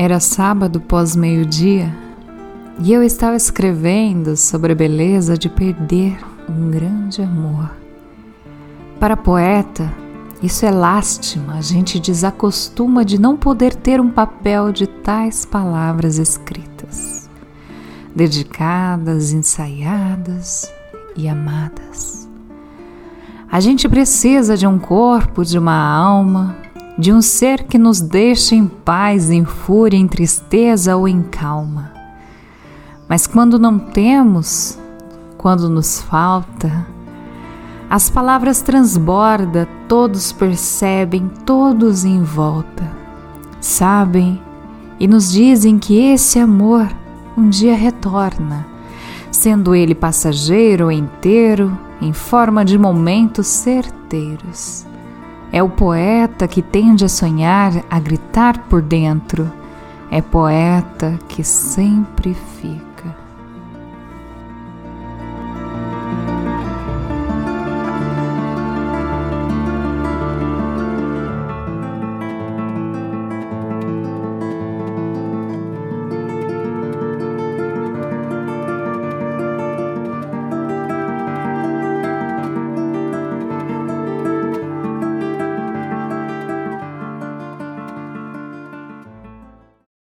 Era sábado pós-meio-dia e eu estava escrevendo sobre a beleza de perder um grande amor. Para poeta, isso é lástima, a gente desacostuma de não poder ter um papel de tais palavras escritas, dedicadas, ensaiadas e amadas. A gente precisa de um corpo, de uma alma, de um ser que nos deixe em paz, em fúria, em tristeza ou em calma. Mas quando não temos, quando nos falta, as palavras transborda, todos percebem, todos em volta. Sabem e nos dizem que esse amor um dia retorna, sendo ele passageiro ou inteiro, em forma de momentos certeiros. É o poeta que tende a sonhar, a gritar por dentro. É poeta que sempre fica.